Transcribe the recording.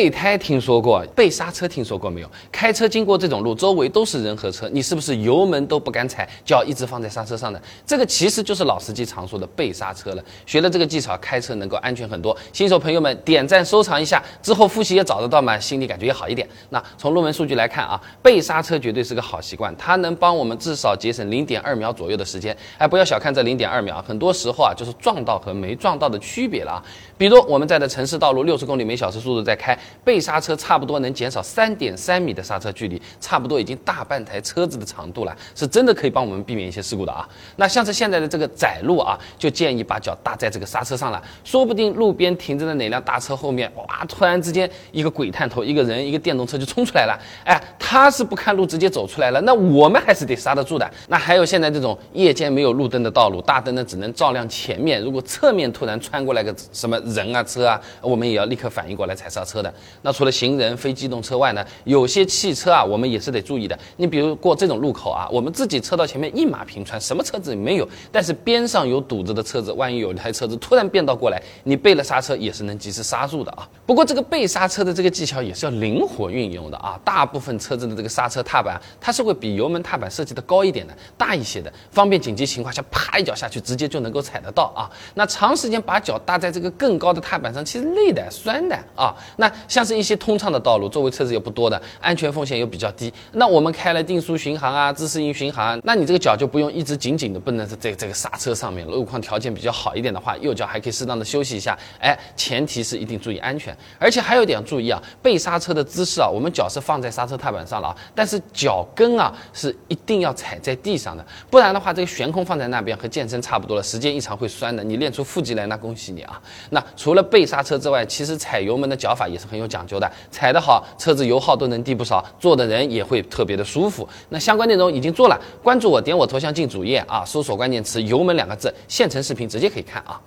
备胎听说过，备刹车听说过没有？开车经过这种路，周围都是人和车，你是不是油门都不敢踩，脚一直放在刹车上的？这个其实就是老司机常说的备刹车了。学了这个技巧，开车能够安全很多。新手朋友们点赞收藏一下，之后复习也找得到嘛？心里感觉也好一点。那从入门数据来看啊，备刹车绝对是个好习惯，它能帮我们至少节省零点二秒左右的时间。哎，不要小看这零点二秒，很多时候啊就是撞到和没撞到的区别了啊。比如我们在的城市道路六十公里每小时速度在开。备刹车差不多能减少三点三米的刹车距离，差不多已经大半台车子的长度了，是真的可以帮我们避免一些事故的啊。那像是现在的这个窄路啊，就建议把脚搭在这个刹车上了，说不定路边停着的哪辆大车后面，哇，突然之间一个鬼探头，一个人一个电动车就冲出来了，哎，他是不看路直接走出来了，那我们还是得刹得住的。那还有现在这种夜间没有路灯的道路，大灯呢只能照亮前面，如果侧面突然穿过来个什么人啊车啊，我们也要立刻反应过来踩刹车的。那除了行人、非机动车外呢，有些汽车啊，我们也是得注意的。你比如过这种路口啊，我们自己车道前面一马平川，什么车子也没有，但是边上有堵着的车子，万一有一台车子突然变道过来，你备了刹车也是能及时刹住的啊。不过这个备刹车的这个技巧也是要灵活运用的啊。大部分车子的这个刹车踏板，它是会比油门踏板设计的高一点的，大一些的，方便紧急情况下啪一脚下去，直接就能够踩得到啊。那长时间把脚搭在这个更高的踏板上，其实累的、酸的啊。那像是一些通畅的道路，周围车子又不多的，安全风险又比较低。那我们开了定速巡航啊、自适应巡航，那你这个脚就不用一直紧紧的绷在这这个刹车上面。路况条件比较好一点的话，右脚还可以适当的休息一下。哎，前提是一定注意安全。而且还有一点注意啊，备刹车的姿势啊，我们脚是放在刹车踏板上了啊，但是脚跟啊是一定要踩在地上的，不然的话，这个悬空放在那边和健身差不多了，时间一长会酸的。你练出腹肌来，那恭喜你啊。那除了备刹车之外，其实踩油门的脚法也是很有讲究的。踩得好，车子油耗都能低不少，坐的人也会特别的舒服。那相关内容已经做了，关注我，点我头像进主页啊，搜索关键词“油门”两个字，现成视频直接可以看啊。